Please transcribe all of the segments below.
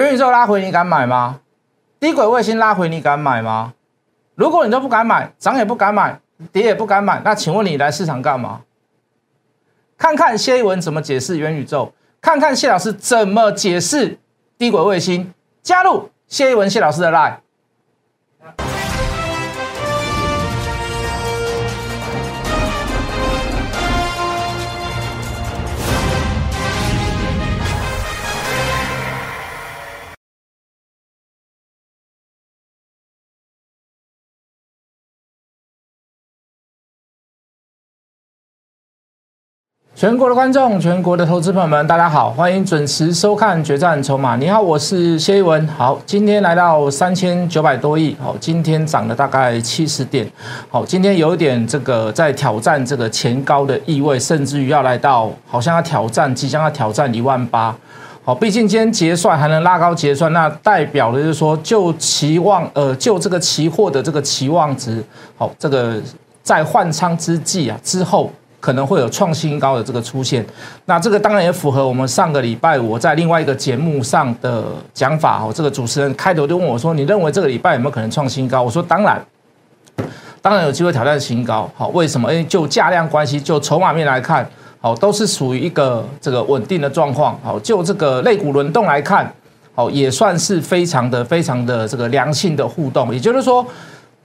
元宇宙拉回你敢买吗？低轨卫星拉回你敢买吗？如果你都不敢买，涨也不敢买，跌也不敢买，那请问你来市场干嘛？看看谢一文怎么解释元宇宙，看看谢老师怎么解释低轨卫星。加入谢一文谢老师的 line。全国的观众，全国的投资朋友们，大家好，欢迎准时收看《决战筹码》。你好，我是谢一文。好，今天来到三千九百多亿，好，今天涨了大概七十点。好，今天有点这个在挑战这个前高的意味，甚至于要来到好像要挑战，即将要挑战一万八。好，毕竟今天结算还能拉高结算，那代表的就是说，就期望呃，就这个期货的这个期望值，好，这个在换仓之际啊之后。可能会有创新高的这个出现，那这个当然也符合我们上个礼拜我在另外一个节目上的讲法哦。这个主持人开头就问我说：“你认为这个礼拜有没有可能创新高？”我说：“当然，当然有机会挑战新高。好，为什么？因为就价量关系，就筹码面来看，好，都是属于一个这个稳定的状况。好，就这个类股轮动来看，好，也算是非常的、非常的这个良性的互动。也就是说，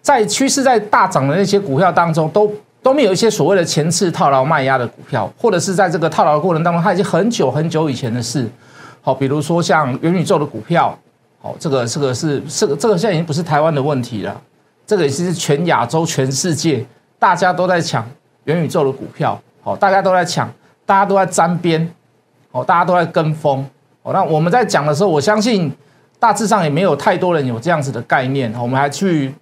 在趋势在大涨的那些股票当中，都。都没有一些所谓的前次套牢卖压的股票，或者是在这个套牢的过程当中，它已经很久很久以前的事。好，比如说像元宇宙的股票，好，这个这个是这个这个现在已经不是台湾的问题了，这个也是全亚洲、全世界大家都在抢元宇宙的股票，好，大家都在抢，大家都在沾边，好，大家都在跟风。好，那我们在讲的时候，我相信大致上也没有太多人有这样子的概念，我们还去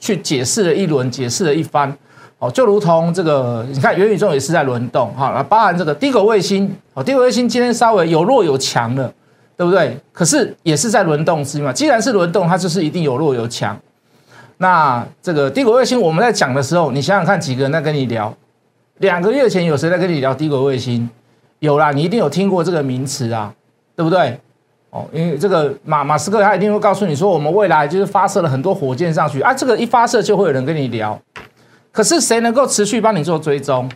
去解释了一轮，解释了一番。哦，就如同这个，你看元宇宙也是在轮动，哈，那包含这个低轨卫星，哦，低轨卫星今天稍微有弱有强了，对不对？可是也是在轮动之嘛。既然是轮动，它就是一定有弱有强。那这个低轨卫星我们在讲的时候，你想想看，几个人在跟你聊？两个月前有谁在跟你聊低轨卫星？有啦，你一定有听过这个名词啊，对不对？哦，因为这个马马斯克他一定会告诉你说，我们未来就是发射了很多火箭上去啊，这个一发射就会有人跟你聊。可是谁能够持续帮你做追踪？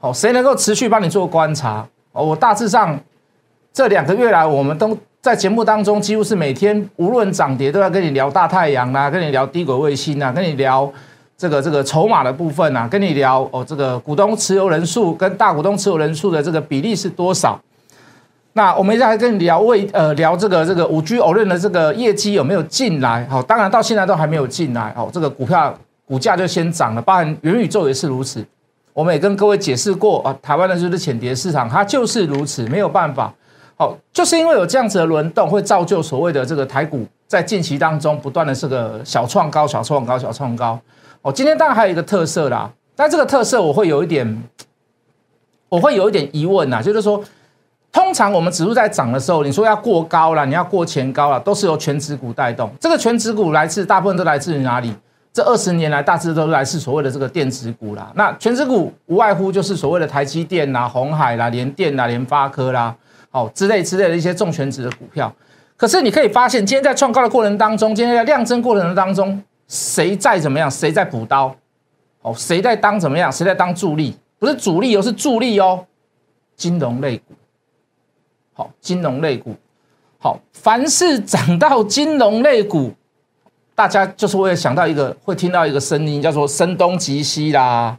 哦，谁能够持续帮你做观察？哦，我大致上这两个月来，我们都在节目当中，几乎是每天无论涨跌，都要跟你聊大太阳啦，跟你聊低轨卫星啊，跟你聊这个这个筹码的部分啊，跟你聊哦这个股东持有人数跟大股东持有人数的这个比例是多少？那我们再来跟你聊为呃聊这个这个五 G 偶认的这个业绩有没有进来？好，当然到现在都还没有进来。哦，这个股票。股价就先涨了，包含元宇宙也是如此。我们也跟各位解释过啊，台湾的就是浅碟市场，它就是如此，没有办法。好，就是因为有这样子的轮动，会造就所谓的这个台股在近期当中不断的这个小创高、小创高、小创高。哦，今天当然还有一个特色啦，但这个特色我会有一点，我会有一点疑问呐，就是说，通常我们指数在涨的时候，你说要过高了，你要过前高了，都是由全指股带动。这个全指股来自大部分都来自于哪里？这二十年来，大致都来自所谓的这个电子股啦。那全职股无外乎就是所谓的台积电啦、红海啦、联电啦、联发科啦，哦之类之类的一些重全值的股票。可是你可以发现，今天在创高的过程当中，今天在量增过程当中，谁在怎么样？谁在补刀？哦，谁在当怎么样？谁在当助力？不是主力，而是助力哦。金融类股，好，金融类股，好，凡是涨到金融类股。大家就是会想到一个，会听到一个声音，叫做“声东击西”啦，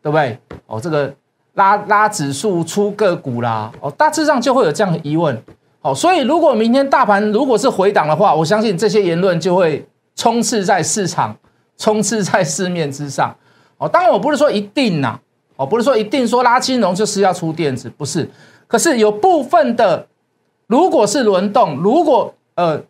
对不对？哦，这个拉拉指数出个股啦，哦，大致上就会有这样的疑问。好，所以如果明天大盘如果是回档的话，我相信这些言论就会充斥在市场，充斥在市面之上。哦，当然我不是说一定呐，哦，不是说一定说拉金融就是要出电子，不是。可是有部分的，如果是轮动，如果呃。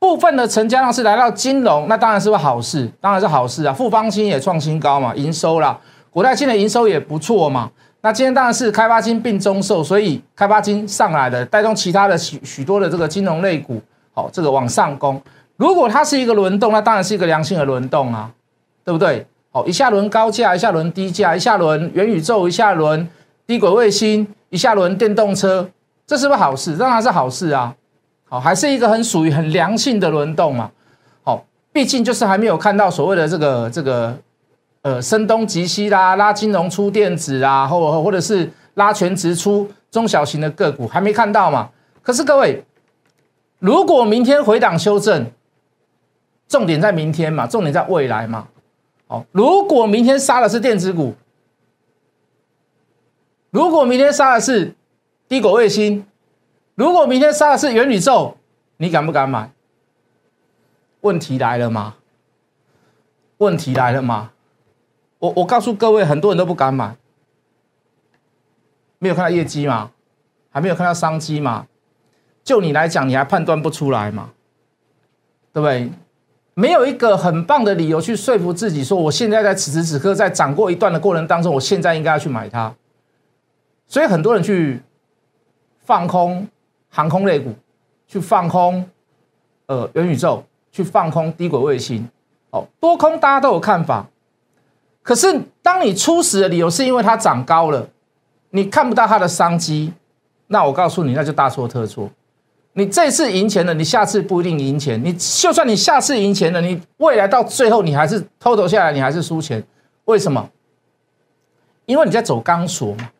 部分的成交量是来到金融，那当然是个好事，当然是好事啊！富邦金也创新高嘛，营收啦，国泰金的营收也不错嘛。那今天当然是开发金并中售，所以开发金上来的，带动其他的许许多的这个金融类股，好，这个往上攻。如果它是一个轮动，那当然是一个良性的轮动啊，对不对？好，一下轮高价，一下轮低价，一下轮元宇宙，一下轮低轨卫星，一下轮电动车，这是不是好事？当然是好事啊。好，还是一个很属于很良性的轮动嘛。好，毕竟就是还没有看到所谓的这个这个呃声东击西啦，拉金融出电子啊，或或者是拉全值出中小型的个股，还没看到嘛。可是各位，如果明天回档修正，重点在明天嘛，重点在未来嘛。好，如果明天杀的是电子股，如果明天杀的是低轨卫星，如果明天杀的是元宇宙，你敢不敢买？问题来了吗？问题来了吗？我我告诉各位，很多人都不敢买，没有看到业绩吗？还没有看到商机吗？就你来讲，你还判断不出来吗？对不对？没有一个很棒的理由去说服自己，说我现在在此时此刻在涨过一段的过程当中，我现在应该要去买它。所以很多人去放空航空类股，去放空呃元宇宙，去放空低轨卫星。哦，多空大家都有看法。可是当你初始的理由是因为它涨高了，你看不到它的商机，那我告诉你，那就大错特错。你这次赢钱了，你下次不一定赢钱。你就算你下次赢钱了，你未来到最后你还是偷偷下来，你还是输钱。为什么？因为你在走钢索嘛。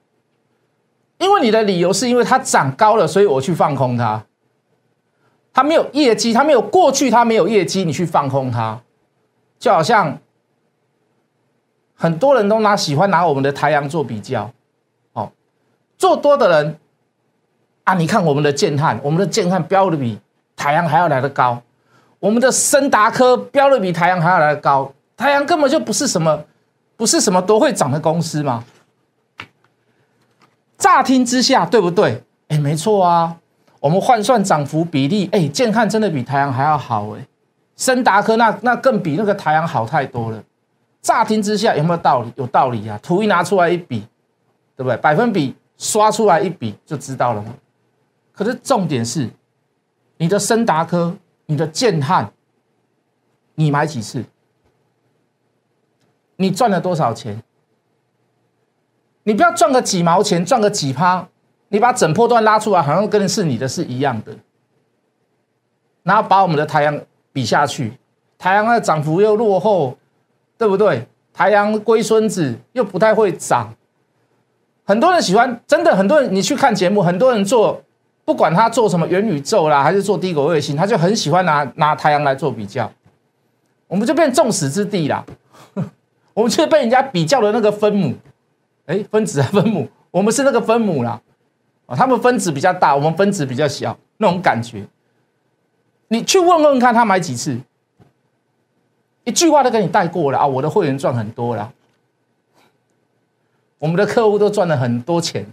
因为你的理由是因为它涨高了，所以我去放空它。它没有业绩，它没有过去，它没有业绩，你去放空它，就好像很多人都拿喜欢拿我们的太阳做比较。哦，做多的人。啊！你看我们的建汉，我们的建汉标的比太阳还要来的高，我们的森达科标的比太阳还要来的高，太阳根本就不是什么，不是什么多会涨的公司嘛。乍听之下，对不对？哎，没错啊。我们换算涨幅比例，哎，建汉真的比太阳还要好哎。森达科那那更比那个太阳好太多了。乍听之下有没有道理？有道理啊。图一拿出来一比，对不对？百分比刷出来一比就知道了嘛。可是重点是，你的森达科、你的建汉，你买几次？你赚了多少钱？你不要赚个几毛钱，赚个几趴，你把整破段拉出来，好像跟是你的是一样的。然后把我们的太阳比下去，太阳的涨幅又落后，对不对？太阳龟孙子又不太会涨。很多人喜欢，真的很多人，你去看节目，很多人做。不管他做什么元宇宙啦，还是做低轨卫星，他就很喜欢拿拿太阳来做比较，我们就变众矢之的啦。我们就被人家比较的那个分母，哎，分子分母，我们是那个分母啦。啊，他们分子比较大，我们分子比较小，那种感觉。你去问问看他买几次，一句话都给你带过了啊！我的会员赚很多了，我们的客户都赚了很多钱，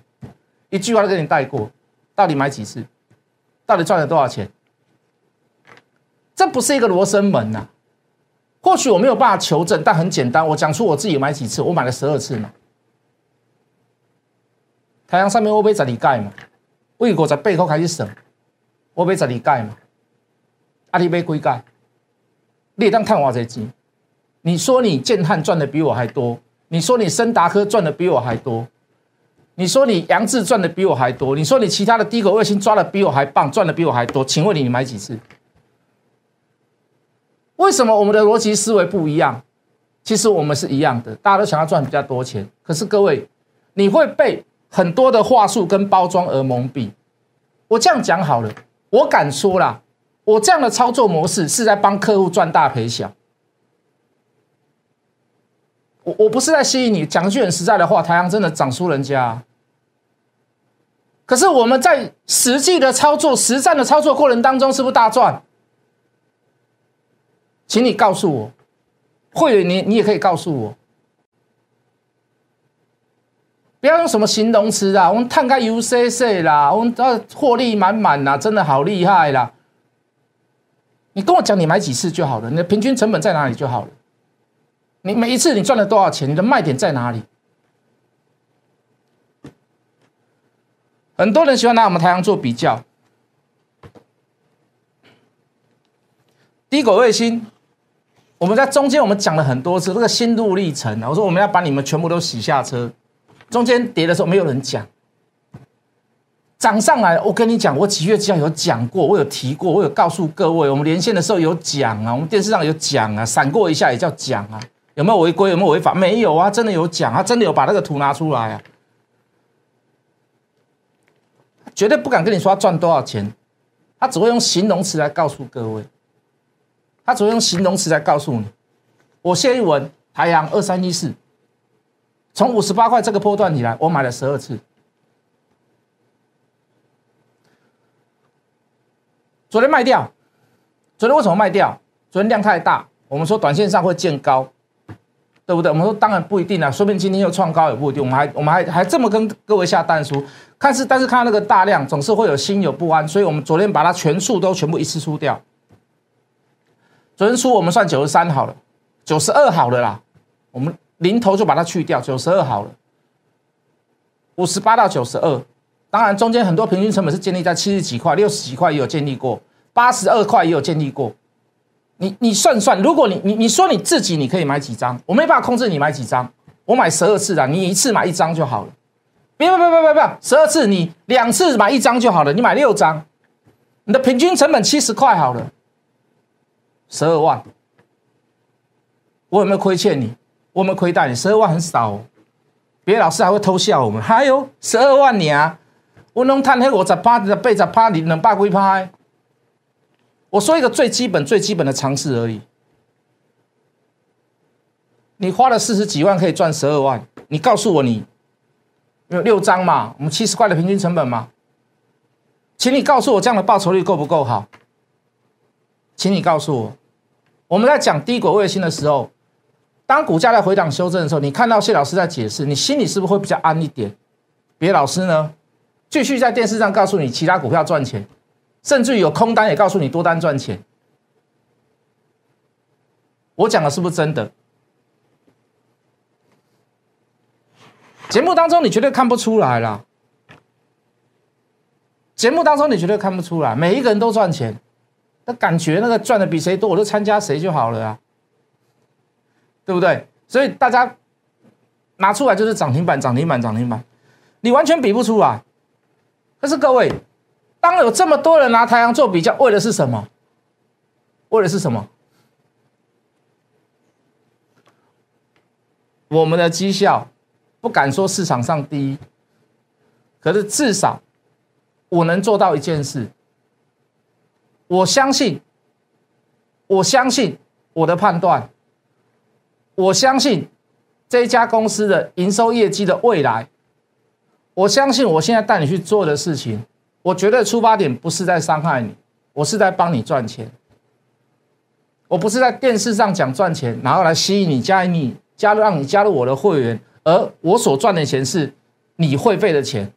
一句话都给你带过。到底买几次？到底赚了多少钱？这不是一个罗生门呐。或许我没有办法求证，但很简单，我讲出我自己买几次，我买了十二次嘛。太阳上面我被十二盖嘛，为国在背后开始省，我被十二盖嘛。阿里被归盖，你当探我这钱。你说你建汉赚的比我还多，你说你森达科赚的比我还多。你说你杨志赚的比我还多，你说你其他的低口卫星抓的比我还棒，赚的比我还多，请问你你买几次？为什么我们的逻辑思维不一样？其实我们是一样的，大家都想要赚比较多钱。可是各位，你会被很多的话术跟包装而蒙蔽。我这样讲好了，我敢说啦，我这样的操作模式是在帮客户赚大赔小。我我不是在吸引你，讲句很实在的话，太阳真的涨输人家。可是我们在实际的操作、实战的操作过程当中，是不是大赚？请你告诉我，会员你你也可以告诉我，不要用什么形容词啊，我们探开 UCC 啦，我们要获利满满啦，真的好厉害啦。你跟我讲你买几次就好了，你的平均成本在哪里就好了。你每一次你赚了多少钱？你的卖点在哪里？很多人喜欢拿我们太阳做比较，低轨卫星，我们在中间我们讲了很多次这个心路历程啊我说我们要把你们全部都洗下车，中间跌的时候没有人讲，涨上来，我跟你讲，我几月几号有讲过，我有提过，我有告诉各位，我们连线的时候有讲啊，我们电视上有讲啊，闪过一下也叫讲啊，有没有违规，有没有违法？没有啊，真的有讲啊，真的有把那个图拿出来啊，绝对不敢跟你说他赚多少钱，他只会用形容词来告诉各位，他只会用形容词来告诉你，我谢一文，台阳二三一四，从五十八块这个波段以来，我买了十二次。昨天卖掉，昨天为什么卖掉？昨天量太大，我们说短线上会见高，对不对？我们说当然不一定啊，说不定今天又创高也不一定。我们还我们还还这么跟各位下单书，看是但是看到那个大量，总是会有心有不安，所以我们昨天把它全数都全部一次出掉。昨天出我们算九十三好了，九十二好了啦，我们零头就把它去掉，九十二好了，五十八到九十二。当然，中间很多平均成本是建立在七十几块、六十几块也有建立过，八十二块也有建立过。你你算算，如果你你你说你自己你可以买几张，我没办法控制你买几张，我买十二次的，你一次买一张就好了。别别别别别别，十二次你两次买一张就好了，你买六张，你的平均成本七十块好了，十二万，我有没有亏欠你？我们亏待你？十二万很少，哦，别老师还会偷笑我们，还有十二万你啊！我能探黑我十趴的背十趴，你能八归趴？我说一个最基本、最基本的常识而已。你花了四十几万可以赚十二万，你告诉我你有六张嘛？我们七十块的平均成本嘛？请你告诉我这样的报酬率够不够好？请你告诉我，我们在讲低轨卫星的时候，当股价在回档修正的时候，你看到谢老师在解释，你心里是不是会比较安一点？别老师呢？继续在电视上告诉你其他股票赚钱，甚至有空单也告诉你多单赚钱。我讲的是不是真的？节目当中你绝对看不出来啦。节目当中你绝对看不出来，每一个人都赚钱，那感觉那个赚的比谁多，我就参加谁就好了啊，对不对？所以大家拿出来就是涨停板，涨停板，涨停板，你完全比不出来。可是各位，当有这么多人拿太阳做比较，为的是什么？为的是什么？我们的绩效不敢说市场上第一，可是至少我能做到一件事。我相信，我相信我的判断，我相信这一家公司的营收业绩的未来。我相信我现在带你去做的事情，我觉得出发点不是在伤害你，我是在帮你赚钱。我不是在电视上讲赚钱，然后来吸引你加你加入让你加入我的会员，而我所赚的钱是你会费的钱。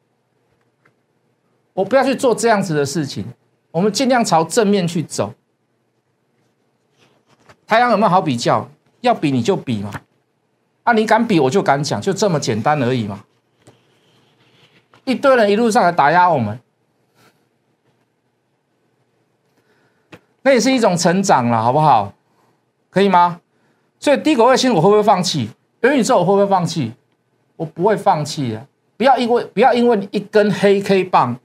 我不要去做这样子的事情，我们尽量朝正面去走。太阳有没有好比较？要比你就比嘛，啊，你敢比我就敢讲，就这么简单而已嘛。一堆人一路上来打压我们，那也是一种成长了，好不好？可以吗？所以低轨卫星我会不会放弃？元宇宙我会不会放弃？我不会放弃的。不要因为不要因为一根黑 K 棒，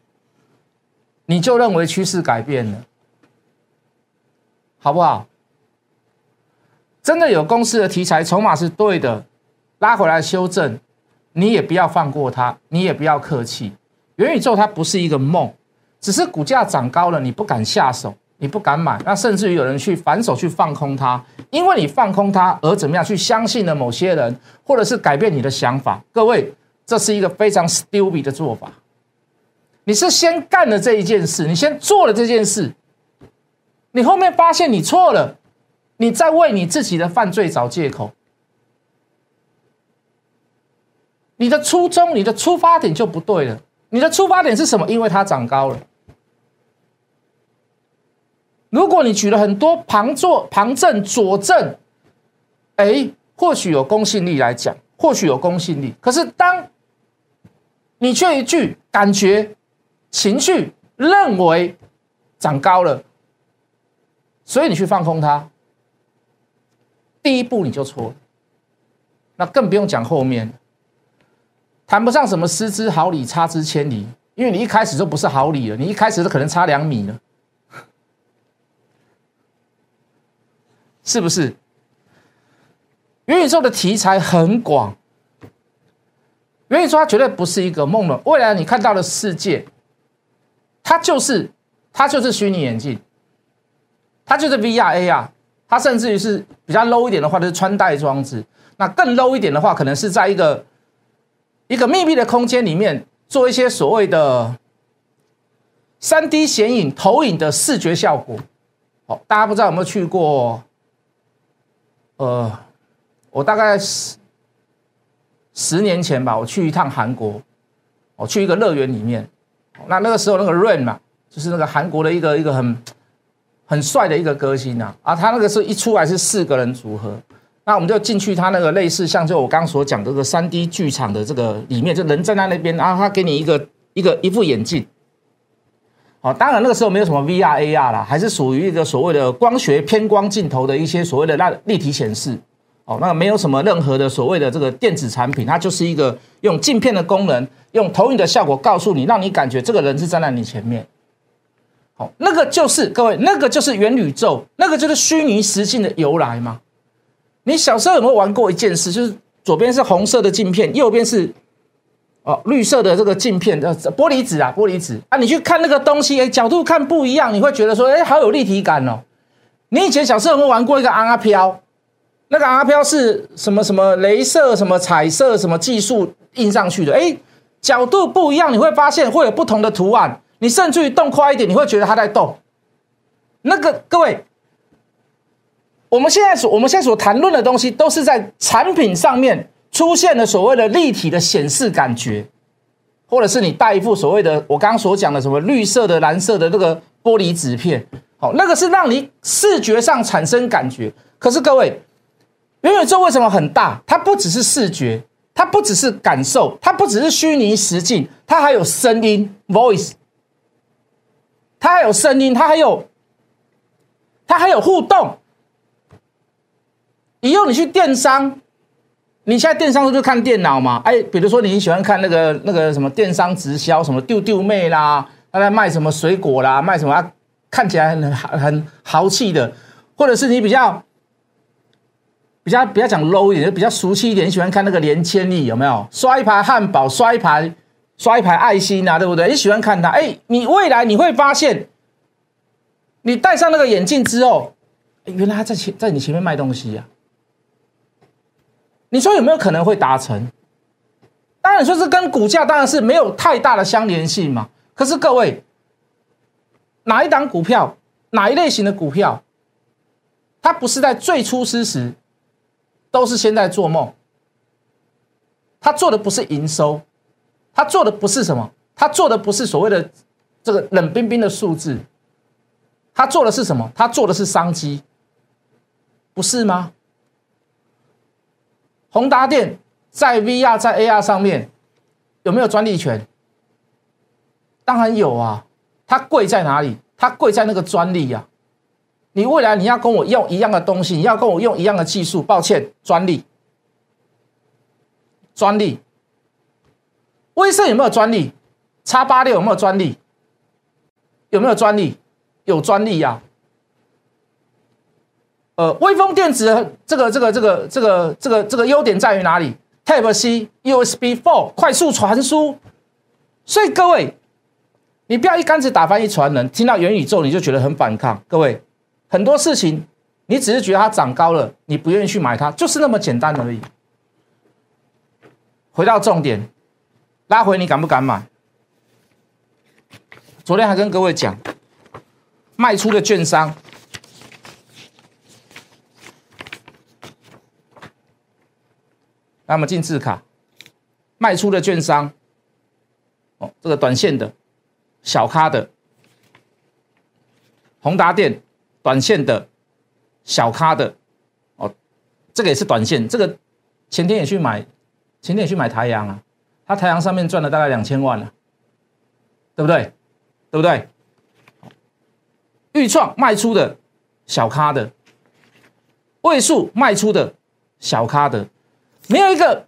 你就认为趋势改变了，好不好？真的有公司的题材筹码是对的，拉回来修正。你也不要放过它，你也不要客气。元宇宙它不是一个梦，只是股价涨高了，你不敢下手，你不敢买，那甚至于有人去反手去放空它，因为你放空它而怎么样去相信了某些人，或者是改变你的想法。各位，这是一个非常 stupid 的做法。你是先干了这一件事，你先做了这件事，你后面发现你错了，你在为你自己的犯罪找借口。你的初衷，你的出发点就不对了。你的出发点是什么？因为它长高了。如果你举了很多旁作、旁证、佐证，哎，或许有公信力来讲，或许有公信力。可是当你却一句感觉、情绪认为长高了，所以你去放空它，第一步你就错了。那更不用讲后面。谈不上什么失之毫厘，差之千里。因为你一开始就不是毫厘了，你一开始都可能差两米了，是不是？元宇宙的题材很广，元宇宙它绝对不是一个梦了。未来你看到的世界，它就是它就是虚拟眼镜，它就是 VR AR，它甚至于是比较 low 一点的话，就是穿戴装置。那更 low 一点的话，可能是在一个一个密闭的空间里面做一些所谓的三 D 显影投影的视觉效果。哦，大家不知道有没有去过？呃。我大概十十年前吧，我去一趟韩国，我去一个乐园里面，那那个时候那个 Rain 嘛，就是那个韩国的一个一个很很帅的一个歌星啊，啊，他那个是一出来是四个人组合，那我们就进去他那个类似像就我刚刚所讲这个三 D 剧场的这个里面，就人站在那边，然后他给你一个一个一副眼镜，哦，当然那个时候没有什么 VR AR 啦，还是属于一个所谓的光学偏光镜头的一些所谓的那立体显示。哦，那没有什么任何的所谓的这个电子产品，它就是一个用镜片的功能，用投影的效果告诉你，让你感觉这个人是站在你前面。好，那个就是各位，那个就是元宇宙，那个就是虚拟实境的由来嘛。你小时候有没有玩过一件事？就是左边是红色的镜片，右边是哦绿色的这个镜片，呃玻璃纸啊，玻璃纸啊，你去看那个东西，哎，角度看不一样，你会觉得说，哎，好有立体感哦。你以前小时候有没有玩过一个阿飘？那个阿飘是什么什么镭射什么彩色什么技术印上去的？哎，角度不一样，你会发现会有不同的图案。你甚至于动快一点，你会觉得它在动。那个各位，我们现在所我们现在所谈论的东西，都是在产品上面出现了所谓的立体的显示感觉，或者是你戴一副所谓的我刚刚所讲的什么绿色的、蓝色的那个玻璃纸片，好，那个是让你视觉上产生感觉。可是各位。元宇宙为什么很大？它不只是视觉，它不只是感受，它不只是虚拟实境，它还有声音 （voice），它还有声音，它还有，它还有互动。以后你去电商，你现在电商都是看电脑嘛？哎，比如说你喜欢看那个那个什么电商直销，什么丢丢妹啦，他在卖什么水果啦，卖什么看起来很很豪气的，或者是你比较。比较比较讲 low 一点，就比较俗气一点。你喜欢看那个连千亿有没有？刷一排汉堡，刷一排，刷一排爱心啊，对不对？你喜欢看它？哎，你未来你会发现，你戴上那个眼镜之后，原来他在前在你前面卖东西呀。你说有没有可能会达成？当然说是跟股价当然是没有太大的相连性嘛。可是各位，哪一档股票，哪一类型的股票，它不是在最初之时？都是现在做梦。他做的不是营收，他做的不是什么，他做的不是所谓的这个冷冰冰的数字，他做的是什么？他做的是商机，不是吗？宏达电在 VR 在 AR 上面有没有专利权？当然有啊，它贵在哪里？它贵在那个专利呀。你未来你要跟我用一样的东西，你要跟我用一样的技术，抱歉，专利，专利，威盛有没有专利？叉八六有没有专利？有没有专利？有专利呀。呃，微风电子这个这个这个这个这个这个优点在于哪里？Type C USB Four 快速传输。所以各位，你不要一竿子打翻一船人，听到元宇宙你就觉得很反抗，各位。很多事情，你只是觉得它涨高了，你不愿意去买它，就是那么简单而已。回到重点，拉回你敢不敢买？昨天还跟各位讲，卖出的券商，那么进字卡，卖出的券商，哦，这个短线的，小咖的，宏达电。短线的，小咖的，哦，这个也是短线。这个前天也去买，前天也去买太阳啊，他太阳上面赚了大概两千万了，对不对？对不对？预创卖出的小咖的，位数卖出的小咖的，没有一个，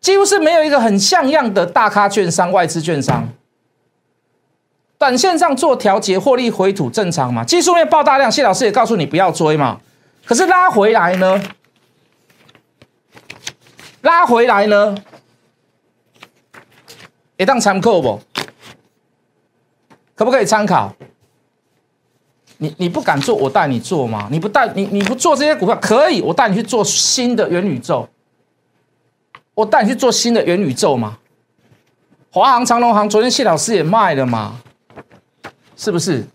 几乎是没有一个很像样的大咖券商、外资券商。短线上做调节，获利回吐正常嘛？技术面爆大量，谢老师也告诉你不要追嘛。可是拉回来呢？拉回来呢？一当参考不？可不可以参考？你你不敢做，我带你做吗？你不带你你不做这些股票可以，我带你去做新的元宇宙。我带你去做新的元宇宙嘛？华航、长隆航，昨天谢老师也卖了嘛？是不是？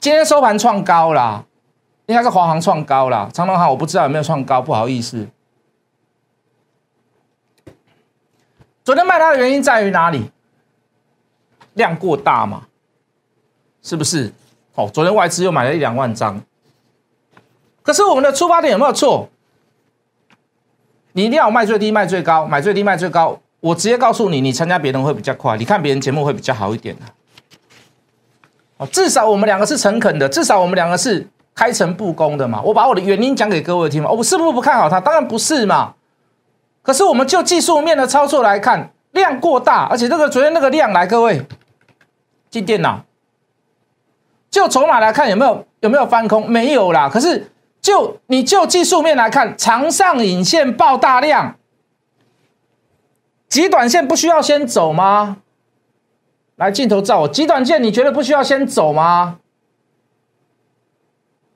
今天收盘创高啦，应该是华航创高啦，长隆航我不知道有没有创高，不好意思。昨天卖它的原因在于哪里？量过大嘛？是不是？哦，昨天外资又买了一两万张。可是我们的出发点有没有错？你一定要卖最低卖最高，买最低卖最高。我直接告诉你，你参加别人会比较快，你看别人节目会比较好一点的。至少我们两个是诚恳的，至少我们两个是开诚布公的嘛。我把我的原因讲给各位听嘛。我是不是不看好它？当然不是嘛。可是我们就技术面的操作来看，量过大，而且这个昨天那个量来，各位进电脑，就筹码来看有没有有没有翻空？没有啦。可是就你就技术面来看，长上影线爆大量，极短线不需要先走吗？来镜头照我，极短线你觉得不需要先走吗？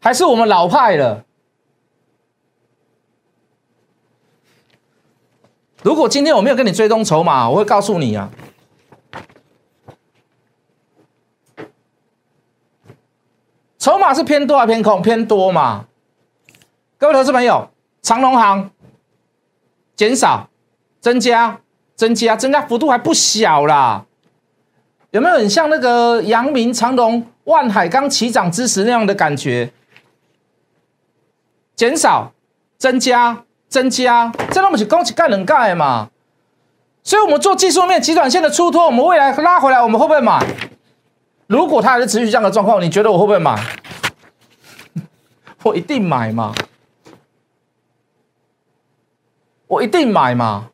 还是我们老派了？如果今天我没有跟你追踪筹码，我会告诉你啊，筹码是偏多还偏空？偏多嘛？各位投资朋友，长隆行减少、增加、增加、增加幅度还不小啦。有没有很像那个阳明长隆万海刚起涨之时那样的感觉？减少、增加、增加，这那么起供起盖冷盖嘛？所以，我们做技术面极短线的出脱，我们未来拉回来，我们会不会买？如果它还是持续这样的状况，你觉得我会不会买？我一定买嘛！我一定买嘛！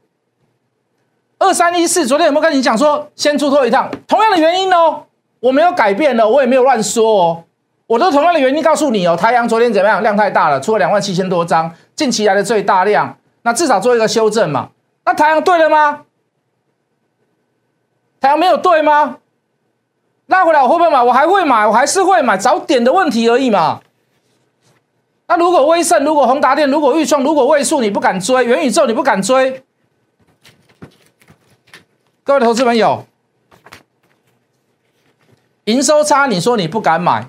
二三一四，昨天有没有跟你讲说先出脱一趟？同样的原因哦，我没有改变了，我也没有乱说哦，我都同样的原因告诉你哦。太阳昨天怎么样？量太大了，出了两万七千多张，近期来的最大量，那至少做一个修正嘛。那太阳对了吗？太阳没有对吗？拉回来我会不会买？我还会买，我还是会买，找点的问题而已嘛。那如果威盛，如果宏达电，如果预创，如果位数你不敢追，元宇宙你不敢追。各位投资朋友，营收差，你说你不敢买，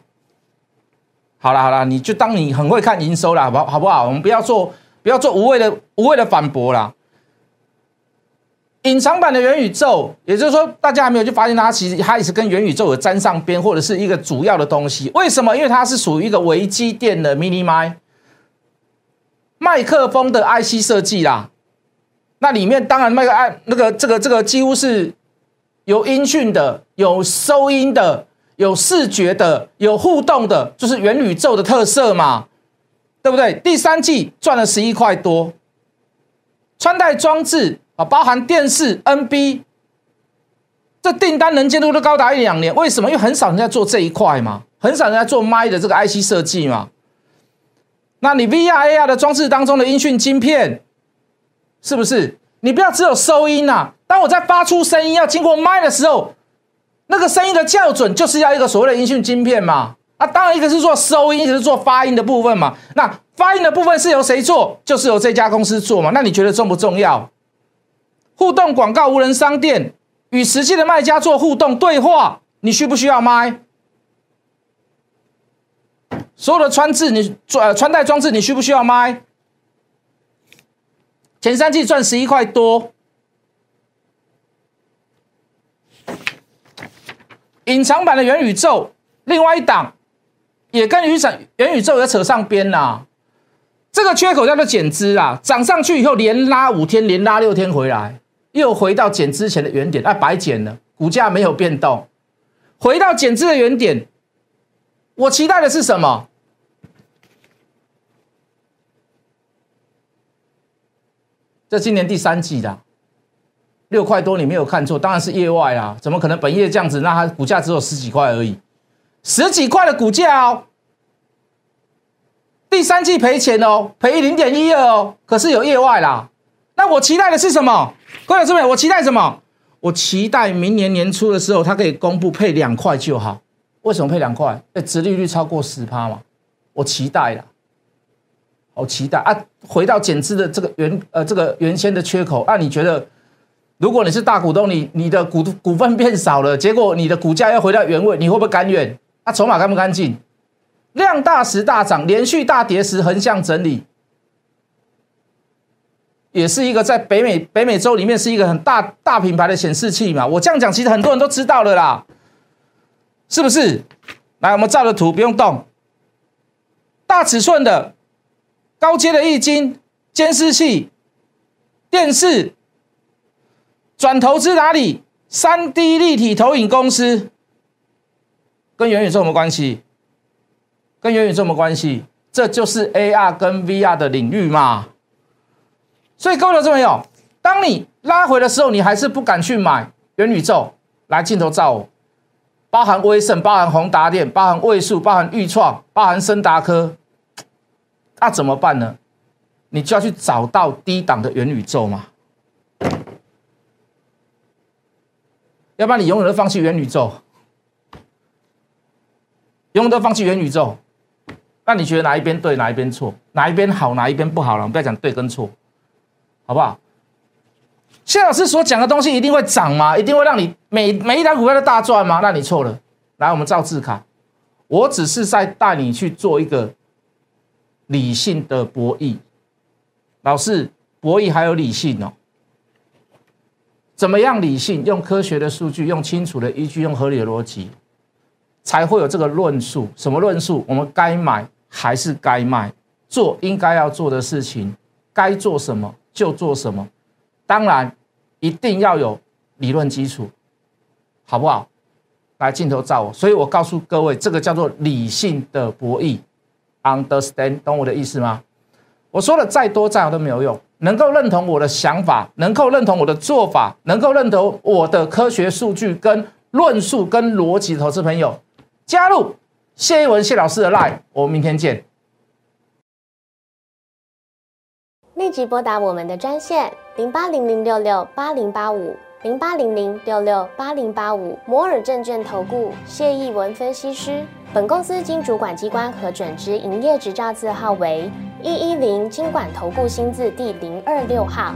好了好了，你就当你很会看营收了，好不好？好不好？我们不要做不要做无谓的无谓的反驳啦。隐藏版的元宇宙，也就是说，大家还没有去发现它，其实它也是跟元宇宙有沾上边，或者是一个主要的东西。为什么？因为它是属于一个微机电的 mini 麦麦克风的 IC 设计啦。那里面当然那个按那个这个这个几乎是有音讯的、有收音的、有视觉的、有互动的，就是元宇宙的特色嘛，对不对？第三季赚了十一块多，穿戴装置啊，包含电视、NB，这订单能见度都高达一两年。为什么？因为很少人在做这一块嘛，很少人在做麦的这个 IC 设计嘛。那你 VR、AR 的装置当中的音讯晶片。是不是？你不要只有收音呐。当我在发出声音要经过麦的时候，那个声音的校准就是要一个所谓的音讯晶片嘛。啊，当然一个是做收音，一个是做发音的部分嘛。那发音的部分是由谁做？就是由这家公司做嘛。那你觉得重不重要？互动广告无人商店与实际的卖家做互动对话，你需不需要麦？所有的穿置你呃穿戴装置你需不需要麦？前三季赚十一块多，隐藏版的元宇宙，另外一档也跟雨伞元宇宙也扯上边啦。这个缺口叫做减资啊，涨上去以后连拉五天，连拉六天回来，又回到减之前的原点，哎，白减了，股价没有变动，回到减资的原点。我期待的是什么？这今年第三季的，六块多，你没有看错，当然是业外啦，怎么可能本业这样子？那它股价只有十几块而已，十几块的股价哦，第三季赔钱哦，赔零点一二哦，可是有业外啦。那我期待的是什么？各位这边，我期待什么？我期待明年年初的时候，它可以公布配两块就好。为什么配两块？哎，殖利率超过十趴嘛，我期待了，好期待啊！回到减资的这个原呃这个原先的缺口，那你觉得，如果你是大股东，你你的股股份变少了，结果你的股价要回到原位，你会不会甘愿？啊，筹码干不干净？量大时大涨，连续大跌时横向整理。也是一个在北美北美洲里面是一个很大大品牌的显示器嘛，我这样讲其实很多人都知道了啦，是不是？来，我们照的图不用动，大尺寸的高阶的液晶监视器、电视，转投资哪里？三 D 立体投影公司，跟元宇宙什么关系？跟元宇宙什么关系？这就是 AR 跟 VR 的领域嘛。所以各位投资朋友，当你拉回的时候，你还是不敢去买元宇宙。来镜头照我，包含威盛、包含宏达电、包含位数、包含裕创、包含森达科，那怎么办呢？你就要去找到低档的元宇宙嘛，要不然你永远都放弃元宇宙，永远都放弃元宇宙。那你觉得哪一边对，哪一边错？哪一边好，哪一边不好了？我们不要讲对跟错。好不好？谢老师所讲的东西一定会涨吗？一定会让你每每一单股票都大赚吗？那你错了。来，我们照字卡，我只是在带你去做一个理性的博弈。老师，博弈还有理性哦。怎么样理性？用科学的数据，用清楚的依据，用合理的逻辑，才会有这个论述。什么论述？我们该买还是该卖？做应该要做的事情，该做什么？就做什么，当然一定要有理论基础，好不好？来镜头照我，所以我告诉各位，这个叫做理性的博弈，understand，懂我的意思吗？我说的再多再好都没有用，能够认同我的想法，能够认同我的做法，能够认同我的科学数据跟论述跟逻辑，投资朋友加入谢一文谢老师的 line，我们明天见。立即拨打我们的专线零八零零六六八零八五零八零零六六八零八五摩尔证券投顾谢义文分析师。本公司经主管机关核准之营业执照字号为一一零金管投顾新字第零二六号。